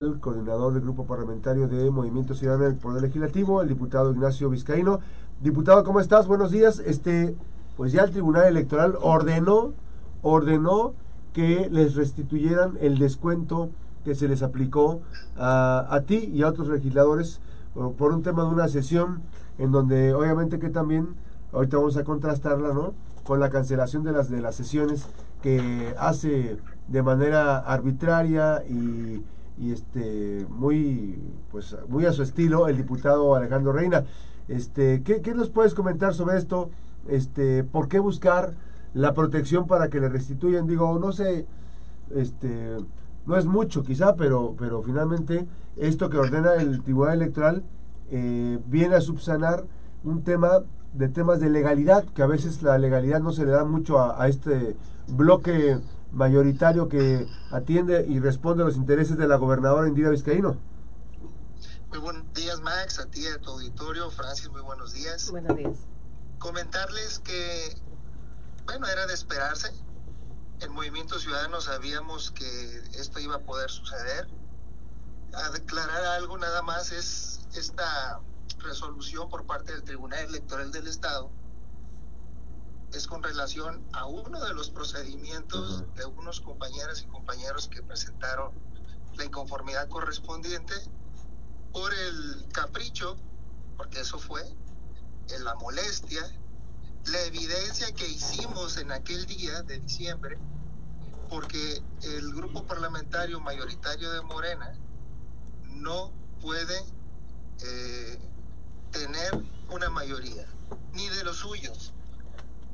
el coordinador del grupo parlamentario de Movimiento Ciudadano del Poder Legislativo, el diputado Ignacio Vizcaíno. Diputado, ¿cómo estás? Buenos días. Este, pues ya el Tribunal Electoral ordenó, ordenó que les restituyeran el descuento que se les aplicó a, ti y a otros legisladores por, por un tema de una sesión en donde obviamente que también ahorita vamos a contrastarla, ¿no? Con la cancelación de las de las sesiones que hace de manera arbitraria y y este muy pues muy a su estilo el diputado Alejandro Reina. Este, ¿qué, ¿qué, nos puedes comentar sobre esto? Este, ¿por qué buscar la protección para que le restituyan? Digo, no sé, este, no es mucho quizá, pero, pero finalmente esto que ordena el Tribunal Electoral eh, viene a subsanar un tema de temas de legalidad, que a veces la legalidad no se le da mucho a, a este bloque mayoritario que atiende y responde a los intereses de la gobernadora Indira Vizcaíno. Muy buenos días, Max, a ti, a tu auditorio. Francis, muy buenos días. Buenos días. Comentarles que, bueno, era de esperarse. En Movimiento Ciudadano sabíamos que esto iba a poder suceder. A declarar algo nada más es esta resolución por parte del Tribunal Electoral del Estado es con relación a uno de los procedimientos uh -huh. de unos compañeras y compañeros que presentaron la inconformidad correspondiente por el capricho, porque eso fue, en la molestia, la evidencia que hicimos en aquel día de diciembre, porque el grupo parlamentario mayoritario de Morena no puede eh, tener una mayoría, ni de los suyos.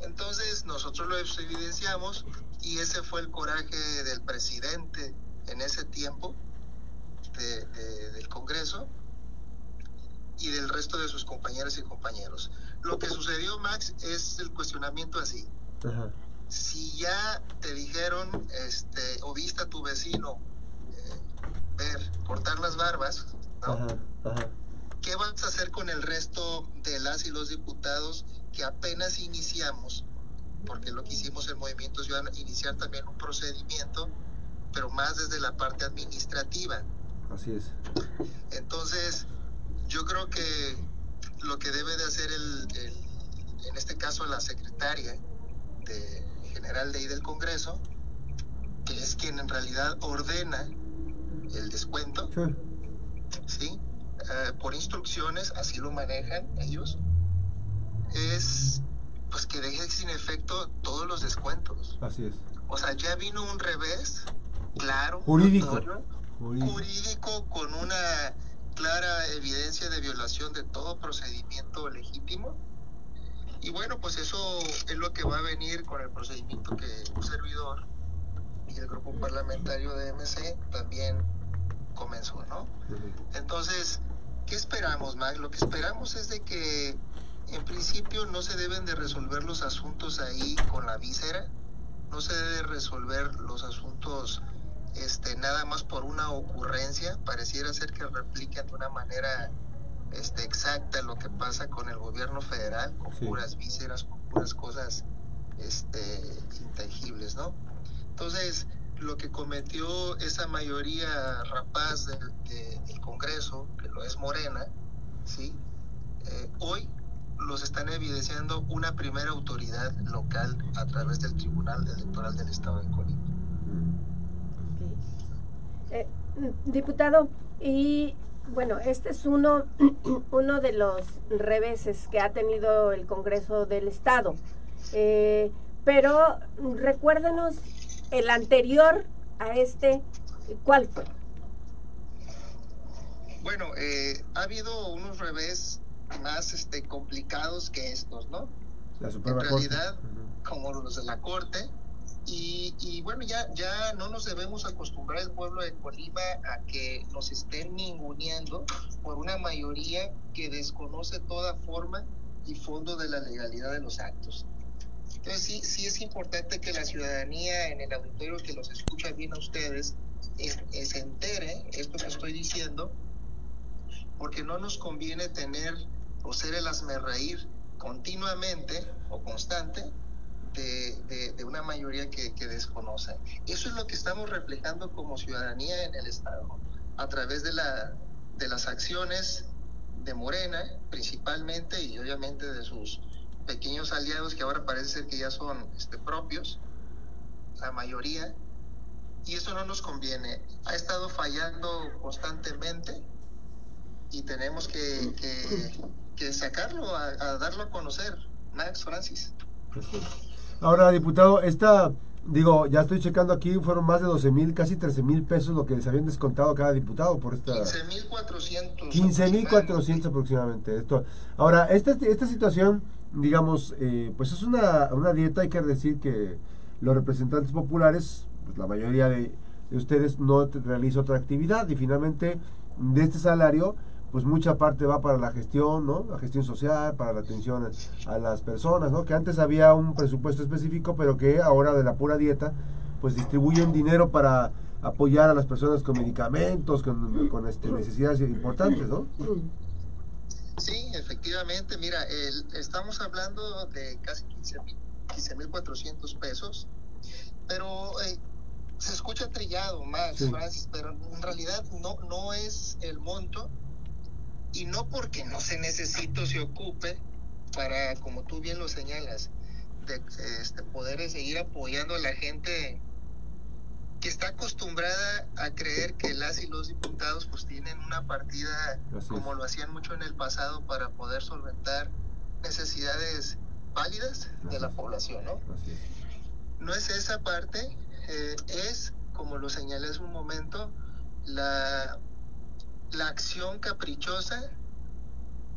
Entonces nosotros lo evidenciamos y ese fue el coraje del presidente en ese tiempo de, de, del Congreso y del resto de sus compañeras y compañeros. Lo que sucedió, Max, es el cuestionamiento así. Ajá. Si ya te dijeron, este, o viste a tu vecino eh, ver, cortar las barbas, ¿no? Ajá, ajá. ¿Qué vas a hacer con el resto de las y los diputados que apenas iniciamos? Porque lo que hicimos el Movimiento Ciudadano, iniciar también un procedimiento, pero más desde la parte administrativa. Así es. Entonces, yo creo que lo que debe de hacer el, el en este caso la secretaria de, general de ahí del Congreso, que es quien en realidad ordena el descuento, sí, ¿sí? Uh, por instrucciones, así lo manejan ellos, es pues que dejen sin efecto todos los descuentos. Así es. O sea, ya vino un revés, claro, jurídico, notorio, jurídico. jurídico con una clara evidencia de violación de todo procedimiento legítimo. Y bueno, pues eso es lo que va a venir con el procedimiento que un servidor y el grupo parlamentario de MC también comenzó, ¿no? Entonces, ¿qué esperamos, Mag? Lo que esperamos es de que en principio no se deben de resolver los asuntos ahí con la víscera, no se debe resolver los asuntos este, nada más por una ocurrencia, pareciera ser que replican de una manera este, exacta lo que pasa con el gobierno federal, con sí. puras vísceras, con puras cosas este, intangibles, ¿no? Entonces, lo que cometió esa mayoría rapaz del, de, del Congreso, que lo es Morena, ¿sí? Eh, hoy los están evidenciando una primera autoridad local a través del Tribunal Electoral del Estado de Colima. Eh, diputado, y bueno, este es uno, uno de los reveses que ha tenido el Congreso del Estado. Eh, pero recuérdenos el anterior a este, ¿cuál fue? Bueno, eh, ha habido unos revés más este, complicados que estos, ¿no? La Suprema en realidad, Corte. Como los de la Corte. Y, y, bueno, ya, ya no nos debemos acostumbrar el pueblo de Colima a que nos estén ninguneando por una mayoría que desconoce toda forma y fondo de la legalidad de los actos. Entonces sí, sí es importante que la ciudadanía en el auditorio que los escucha bien a ustedes es, es, se entere esto que estoy diciendo, porque no nos conviene tener o ser el reír continuamente o constante de, de, de, una mayoría que, que desconoce. Eso es lo que estamos reflejando como ciudadanía en el Estado. a través de, la, de las acciones de Morena, principalmente, y obviamente de sus pequeños aliados que ahora parece ser que ya son este, propios, la mayoría, y eso no nos conviene. Ha estado fallando constantemente y tenemos que, que, sacarlo, a, darlo a conocer. Max Francis. Ahora, diputado, esta, digo, ya estoy checando aquí, fueron más de 12 mil, casi 13 mil pesos lo que les habían descontado cada diputado por esta... 15 mil 400. 15 mil 400 aproximadamente. Esto. Ahora, esta, esta situación, digamos, eh, pues es una, una dieta, hay que decir que los representantes populares, pues la mayoría de, de ustedes no realiza otra actividad y finalmente de este salario pues mucha parte va para la gestión, ¿no? La gestión social, para la atención a las personas, ¿no? Que antes había un presupuesto específico, pero que ahora de la pura dieta, pues distribuyen dinero para apoyar a las personas con medicamentos, con, con este, necesidades importantes, ¿no? Sí, efectivamente, mira, estamos hablando de casi 15.400 pesos, pero eh, se escucha trillado más, Francis, pero en realidad no, no es el monto y no porque no se necesite o se ocupe para, como tú bien lo señalas, de este, poder seguir apoyando a la gente que está acostumbrada a creer que las y los diputados pues tienen una partida como lo hacían mucho en el pasado para poder solventar necesidades válidas de la población, ¿no? No es esa parte, eh, es, como lo señalé hace un momento, la la acción caprichosa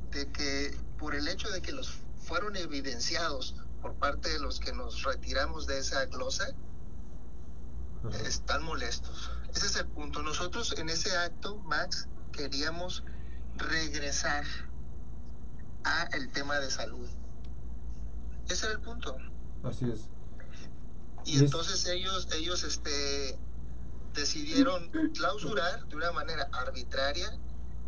de que por el hecho de que los fueron evidenciados por parte de los que nos retiramos de esa glosa, están molestos. Ese es el punto. Nosotros en ese acto, Max, queríamos regresar a el tema de salud. Ese era el punto. Así es. Y, entonces ellos, ellos, este, decidieron clausurar de una manera arbitraria.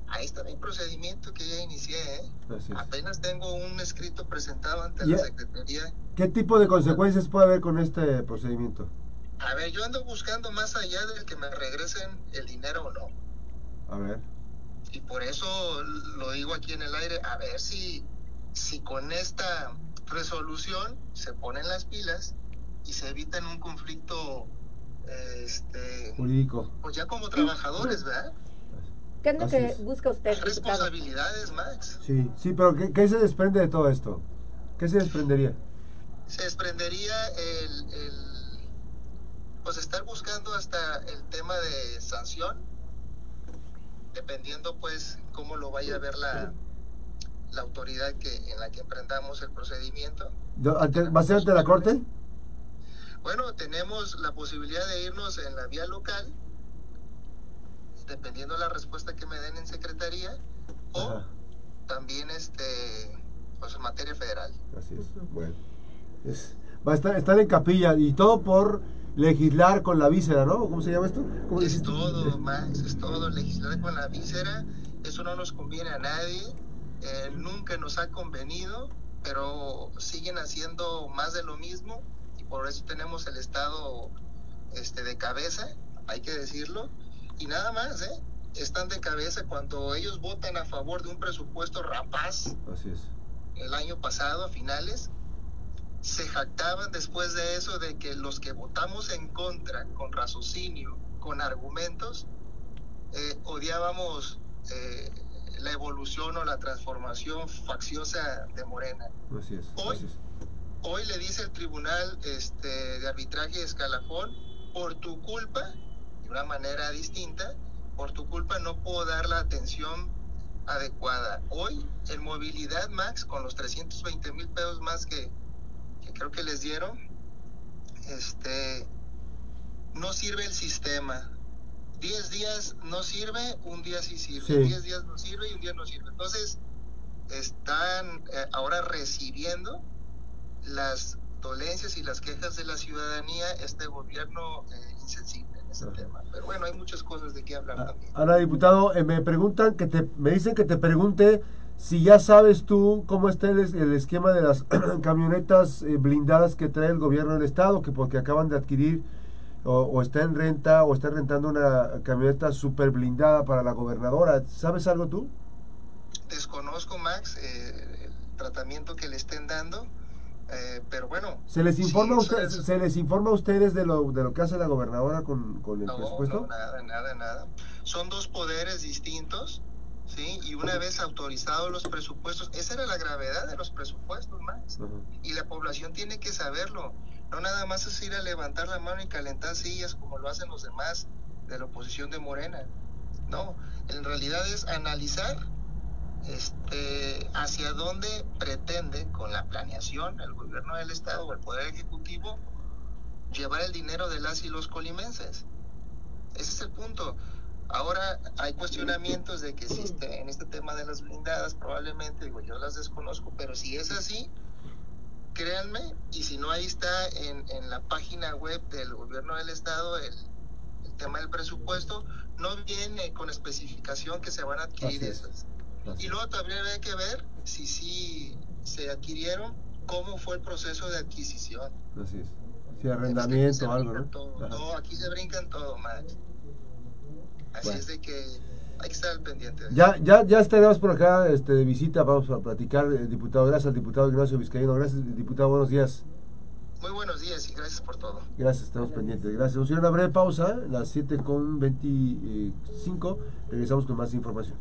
Ahí está mi procedimiento que ya inicié. ¿eh? Apenas tengo un escrito presentado ante la Secretaría. ¿Qué tipo de consecuencias puede haber con este procedimiento? A ver, yo ando buscando más allá de que me regresen el dinero o no. A ver. Y por eso lo digo aquí en el aire, a ver si, si con esta resolución se ponen las pilas y se evitan un conflicto este, jurídico. Pues ya como trabajadores, ¿verdad? ¿Qué es lo que busca usted? Responsabilidades, Max. Sí, sí, pero ¿qué, se desprende de todo esto? ¿Qué se desprendería? Se desprendería el, el, pues estar buscando hasta el tema de sanción, dependiendo pues cómo lo vaya a ver la, la autoridad que en la que emprendamos el procedimiento. ¿Va a ser ante la corte? Bueno, tenemos la posibilidad de irnos en la vía local, dependiendo de la respuesta que me den en secretaría, o también este, pues en materia federal. Así es. Bueno, va a estar, estar en capilla y todo por legislar con la víscera, ¿no? ¿Cómo se llama esto? es todo, Max, es todo, legislar con la víscera, eso no nos conviene a nadie, eh, nunca nos ha convenido, pero siguen haciendo más de lo mismo por eso tenemos el Estado este, de cabeza, hay que decirlo, y nada más, ¿eh? Están de cabeza cuando ellos votan a favor de un presupuesto rapaz. Así es. El año pasado, a finales, se jactaban después de eso de que los que votamos en contra, con raciocinio, con argumentos, eh, odiábamos eh, la evolución o la transformación facciosa de Morena. Así es. Hoy, hoy le dice el tribunal este, de arbitraje de escalafón, por tu culpa, de una manera distinta, por tu culpa no puedo dar la atención adecuada. Hoy, en movilidad max, con los 320 mil pesos más que, creo que les dieron, este, no sirve el sistema. 10 días no sirve, un día sí sirve. 10 días no sirve y un día no sirve. Entonces, están eh, ahora recibiendo las dolencias y las quejas de la ciudadanía, este gobierno eh, insensible en ese tema. Pero bueno, hay muchas cosas de qué hablar ah, también. Ahora, diputado, eh, me preguntan que te, me dicen que te pregunte si ya sabes tú cómo está el, esquema de las camionetas eh, blindadas que trae el gobierno del estado, que porque acaban de adquirir o, está en renta o está rentando una camioneta super blindada para la gobernadora. ¿Sabes algo tú? Desconozco, Max, eh, el tratamiento que le estén dando. Eh, pero bueno. ¿Se les informa, ¿se les informa a ustedes de lo, de lo que hace la gobernadora con, con el presupuesto? No, nada, nada, nada. Son dos poderes distintos, ¿sí? Y una vez autorizados los presupuestos, esa era la gravedad de los presupuestos, Max. Y la población tiene que saberlo. No nada más es ir a levantar la mano y calentar sillas como lo hacen los demás de la oposición de Morena. No, en realidad es analizar este, hacia dónde pretende con la planeación el gobierno del estado o el poder ejecutivo llevar el dinero de las y los colimenses. Ese es el punto. Ahora hay cuestionamientos de que existe en este tema de las blindadas, probablemente, digo, yo las desconozco, pero si es así, créanme, y si no, ahí está en, en la página web del gobierno del estado el, el, tema del presupuesto, no viene con especificación que se van a adquirir esas. Y luego también hay que ver si sí se adquirieron, cómo fue el proceso de adquisición. Así es. Si arrendamiento o algo, ¿no? No, aquí se brincan todo, Max. Así es de que hay que estar al pendiente. Ya, ya, ya estaremos por acá este, de visita, vamos a platicar, eh, diputado. Gracias al diputado Ignacio Vizcaíno. Gracias, diputado, buenos días. Muy buenos días y gracias por todo. Gracias, estamos pendientes. Gracias. Vamos a una breve pausa, las 7 con 25. Regresamos con más información.